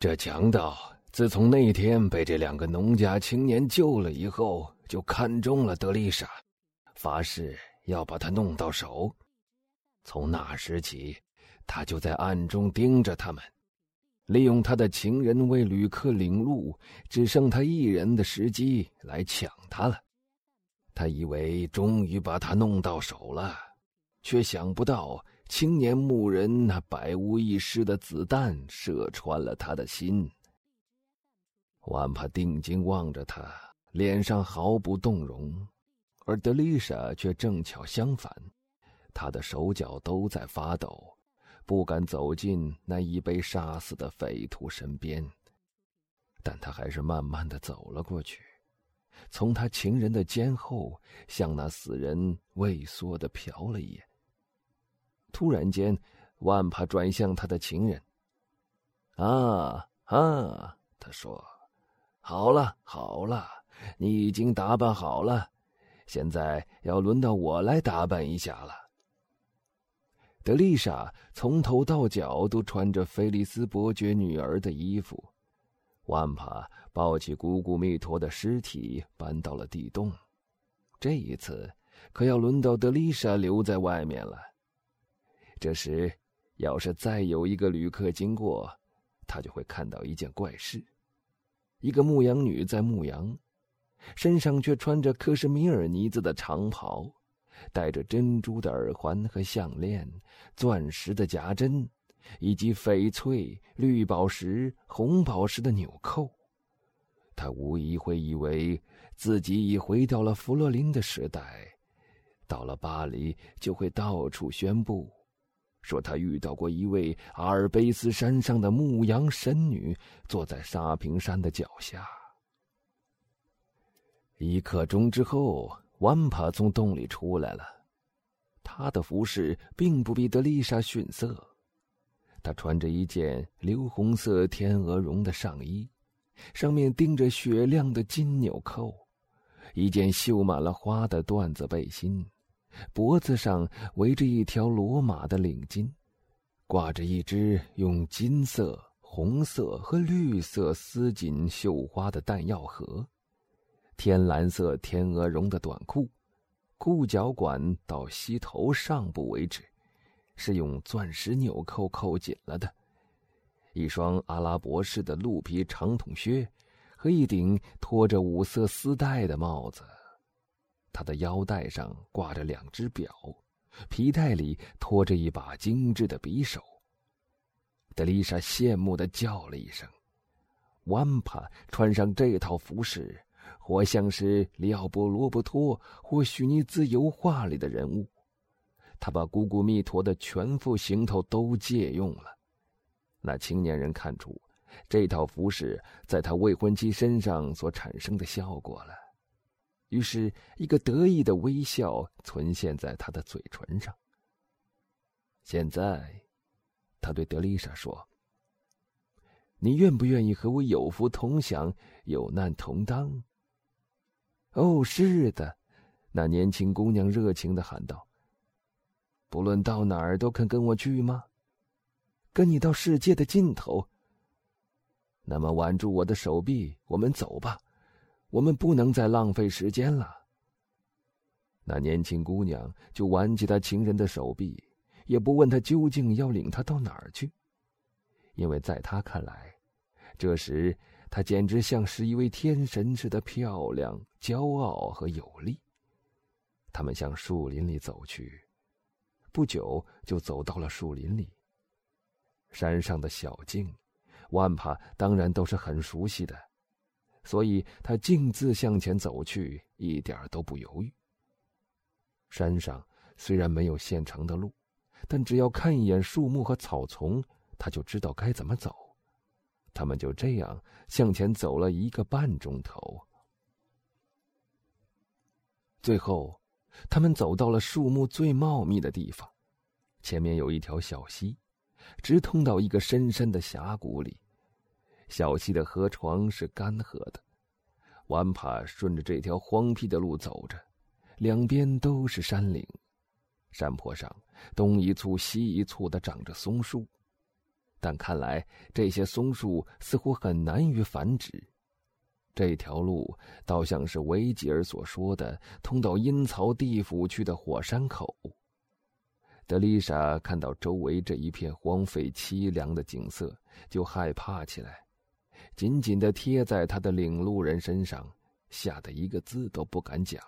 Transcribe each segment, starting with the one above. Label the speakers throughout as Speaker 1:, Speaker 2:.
Speaker 1: 这强盗自从那天被这两个农家青年救了以后，就看中了德丽莎，发誓要把她弄到手。从那时起，他就在暗中盯着他们，利用他的情人为旅客领路，只剩他一人的时机来抢他了。他以为终于把他弄到手了，却想不到。青年牧人那百无一失的子弹射穿了他的心。万帕定睛望着他，脸上毫不动容，而德丽莎却正巧相反，她的手脚都在发抖，不敢走近那已被杀死的匪徒身边。但他还是慢慢的走了过去，从他情人的肩后向那死人畏缩的瞟了一眼。突然间，万帕转向他的情人。啊啊！他说：“好了好了，你已经打扮好了，现在要轮到我来打扮一下了。”德丽莎从头到脚都穿着菲利斯伯爵女儿的衣服。万帕抱起姑姑密陀的尸体搬到了地洞。这一次，可要轮到德丽莎留在外面了。这时，要是再有一个旅客经过，他就会看到一件怪事：一个牧羊女在牧羊，身上却穿着克什米尔呢子的长袍，戴着珍珠的耳环和项链，钻石的夹针，以及翡翠、绿宝石、红宝石的纽扣。他无疑会以为自己已回到了弗洛林的时代，到了巴黎就会到处宣布。说他遇到过一位阿尔卑斯山上的牧羊神女，坐在沙坪山的脚下。一刻钟之后，万帕从洞里出来了。他的服饰并不比德丽莎逊色，他穿着一件流红色天鹅绒的上衣，上面钉着雪亮的金纽扣，一件绣满了花的缎子背心。脖子上围着一条罗马的领巾，挂着一只用金色、红色和绿色丝锦绣花的弹药盒，天蓝色天鹅绒的短裤，裤脚管到膝头上部为止，是用钻石纽扣扣紧了的，一双阿拉伯式的鹿皮长筒靴，和一顶拖着五色丝带的帽子。他的腰带上挂着两只表，皮带里拖着一把精致的匕首。德丽莎羡慕的叫了一声：“万帕穿上这套服饰，活像是里奥波罗伯托或许尼兹油画里的人物。”他把姑姑密陀的全副行头都借用了。那青年人看出这套服饰在他未婚妻身上所产生的效果了。于是，一个得意的微笑存现在他的嘴唇上。现在，他对德丽莎说：“你愿不愿意和我有福同享，有难同当？”“哦，是的。”那年轻姑娘热情的喊道。“不论到哪儿，都肯跟我去吗？跟你到世界的尽头。那么，挽住我的手臂，我们走吧。”我们不能再浪费时间了。那年轻姑娘就挽起他情人的手臂，也不问他究竟要领他到哪儿去，因为在他看来，这时她简直像是一位天神似的漂亮、骄傲和有力。他们向树林里走去，不久就走到了树林里。山上的小径，万帕当然都是很熟悉的。所以他径自向前走去，一点都不犹豫。山上虽然没有现成的路，但只要看一眼树木和草丛，他就知道该怎么走。他们就这样向前走了一个半钟头，最后，他们走到了树木最茂密的地方，前面有一条小溪，直通到一个深深的峡谷里。小溪的河床是干涸的，万帕顺着这条荒僻的路走着，两边都是山岭，山坡上东一簇西一簇的长着松树，但看来这些松树似乎很难于繁殖。这条路倒像是维吉尔所说的通到阴曹地府去的火山口。德丽莎看到周围这一片荒废凄凉的景色，就害怕起来，紧紧的贴在他的领路人身上，吓得一个字都不敢讲。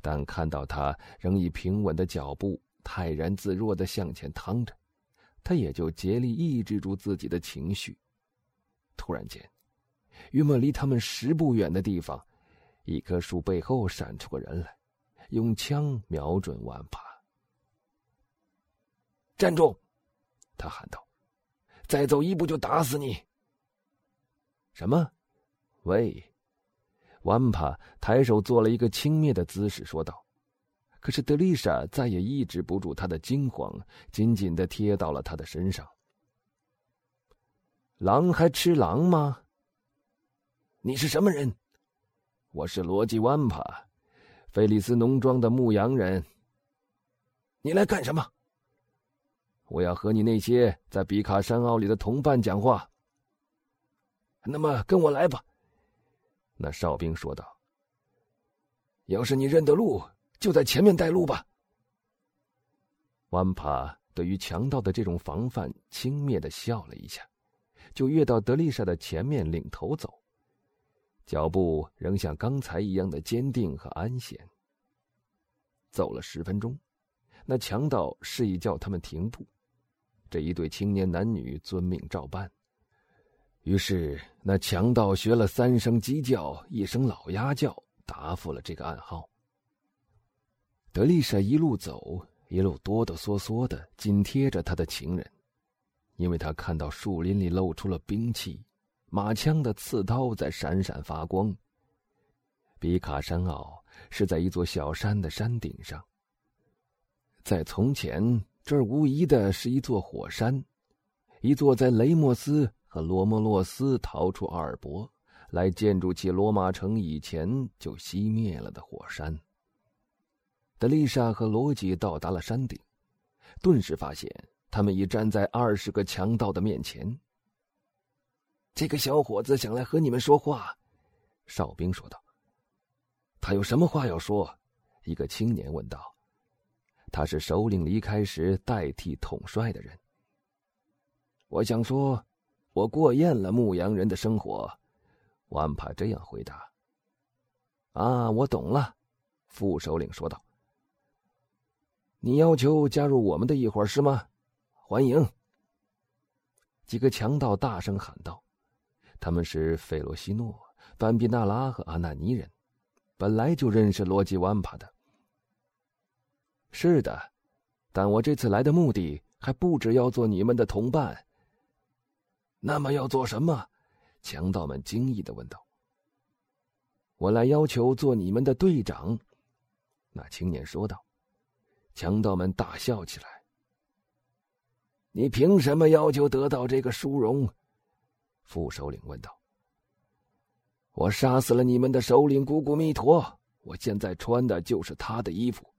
Speaker 1: 但看到他仍以平稳的脚步泰然自若的向前趟着，他也就竭力抑制住自己的情绪。突然间，约莫离他们十步远的地方，一棵树背后闪出个人来，用枪瞄准万帕。站住！他喊道：“再走一步就打死你！”什么？喂！万帕抬手做了一个轻蔑的姿势，说道：“可是德丽莎再也抑制不住他的惊慌，紧紧的贴到了他的身上。狼还吃狼吗？你是什么人？我是罗辑万帕，菲利斯农庄的牧羊人。你来干什么？我要和你那些在比卡山坳里的同伴讲话。那么，跟我来吧。”那哨兵说道：“要是你认得路，就在前面带路吧。”万帕对于强盗的这种防范，轻蔑的笑了一下，就越到德丽莎的前面，领头走，脚步仍像刚才一样的坚定和安闲。走了十分钟，那强盗示意叫他们停步，这一对青年男女遵命照办。于是，那强盗学了三声鸡叫，一声老鸭叫，答复了这个暗号。德丽莎一路走，一路哆哆嗦嗦的紧贴着他的情人，因为他看到树林里露出了兵器，马枪的刺刀在闪闪发光。比卡山坳是在一座小山的山顶上，在从前，这儿无疑的是一座火山，一座在雷莫斯。和罗莫洛斯逃出阿尔伯，来建筑起罗马城以前就熄灭了的火山。德丽莎和罗吉到达了山顶，顿时发现他们已站在二十个强盗的面前。这个小伙子想来和你们说话，哨兵说道。他有什么话要说？一个青年问道。他是首领离开时代替统帅的人。我想说。我过厌了牧羊人的生活，万帕这样回答。啊，我懂了，副首领说道。你要求加入我们的一伙是吗？欢迎！几个强盗大声喊道：“他们是费罗西诺、班比纳拉和阿纳尼人，本来就认识罗吉万帕的。”是的，但我这次来的目的还不止要做你们的同伴。那么要做什么？强盗们惊异的问道。我来要求做你们的队长，那青年说道。强盗们大笑起来。你凭什么要求得到这个殊荣？副首领问道。我杀死了你们的首领古古密陀，我现在穿的就是他的衣服。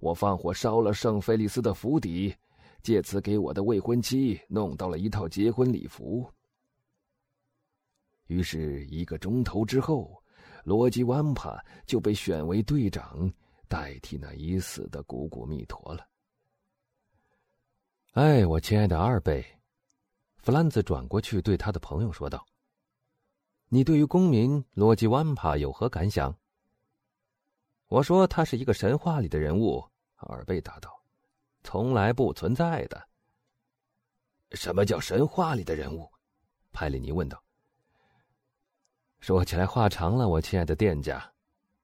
Speaker 1: 我放火烧了圣菲利斯的府邸。借此给我的未婚妻弄到了一套结婚礼服。于是，一个钟头之后，罗吉万帕就被选为队长，代替那已死的古古密陀了。哎，我亲爱的二贝，弗兰兹转过去对他的朋友说道：“你对于公民罗吉万帕有何感想？”我说：“他是一个神话里的人物。”二贝答道。从来不存在的。什么叫神话里的人物？派里尼问道。说起来话长了，我亲爱的店家，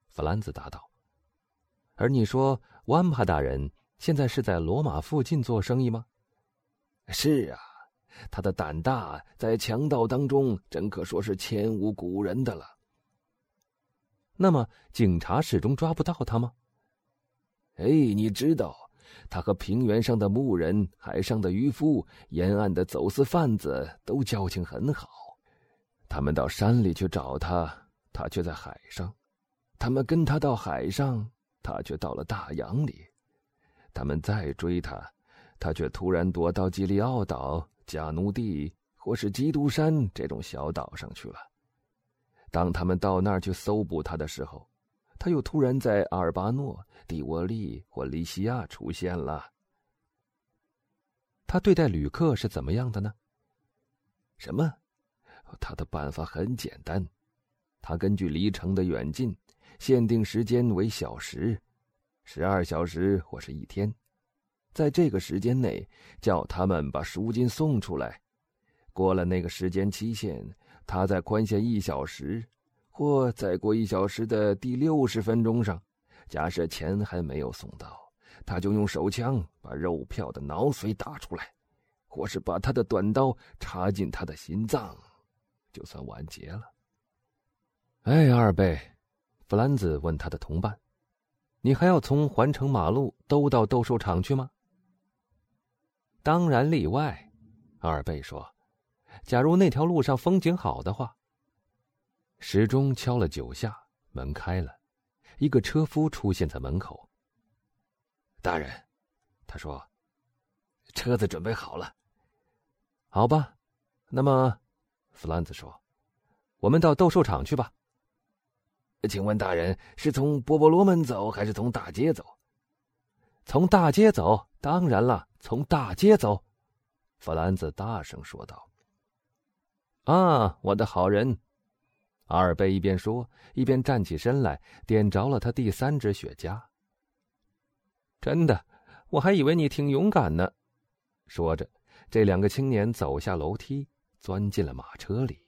Speaker 1: 弗兰兹答道。而你说，万帕大人现在是在罗马附近做生意吗？是啊，他的胆大，在强盗当中真可说是前无古人的了。那么，警察始终抓不到他吗？哎，你知道。他和平原上的牧人、海上的渔夫、沿岸的走私贩子都交情很好。他们到山里去找他，他却在海上；他们跟他到海上，他却到了大洋里；他们再追他，他却突然躲到基利奥岛，加努地或是基督山这种小岛上去了。当他们到那儿去搜捕他的时候，他又突然在阿尔巴诺、蒂沃利或利西亚出现了。
Speaker 2: 他对待旅客是怎么样的呢？
Speaker 1: 什么？他的办法很简单，他根据离城的远近，限定时间为小时，十二小时或是一天，在这个时间内叫他们把赎金送出来。过了那个时间期限，他再宽限一小时，或再过一小时的第六十分钟上，假设钱还没有送到，他就用手枪把肉票的脑髓打出来，或是把他的短刀插进他的心脏。就算完结了。
Speaker 2: 哎，二贝，弗兰兹问他的同伴：“你还要从环城马路兜到斗兽场去吗？”“
Speaker 3: 当然例外。”二贝说，“假如那条路上风景好的话。”
Speaker 2: 时钟敲了九下，门开了，一个车夫出现在门口。
Speaker 1: “大人，”他说，“车子准备好了。”“
Speaker 3: 好吧，那么。”弗兰兹说：“我们到斗兽场去吧。”
Speaker 1: 请问大人是从波波罗门走，还是从大街走？
Speaker 3: 从大街走，当然了，从大街走。”弗兰兹大声说道。“啊，我的好人！”阿尔贝一边说，一边站起身来，点着了他第三支雪茄。“真的，我还以为你挺勇敢呢。”说着，这两个青年走下楼梯。钻进了马车里。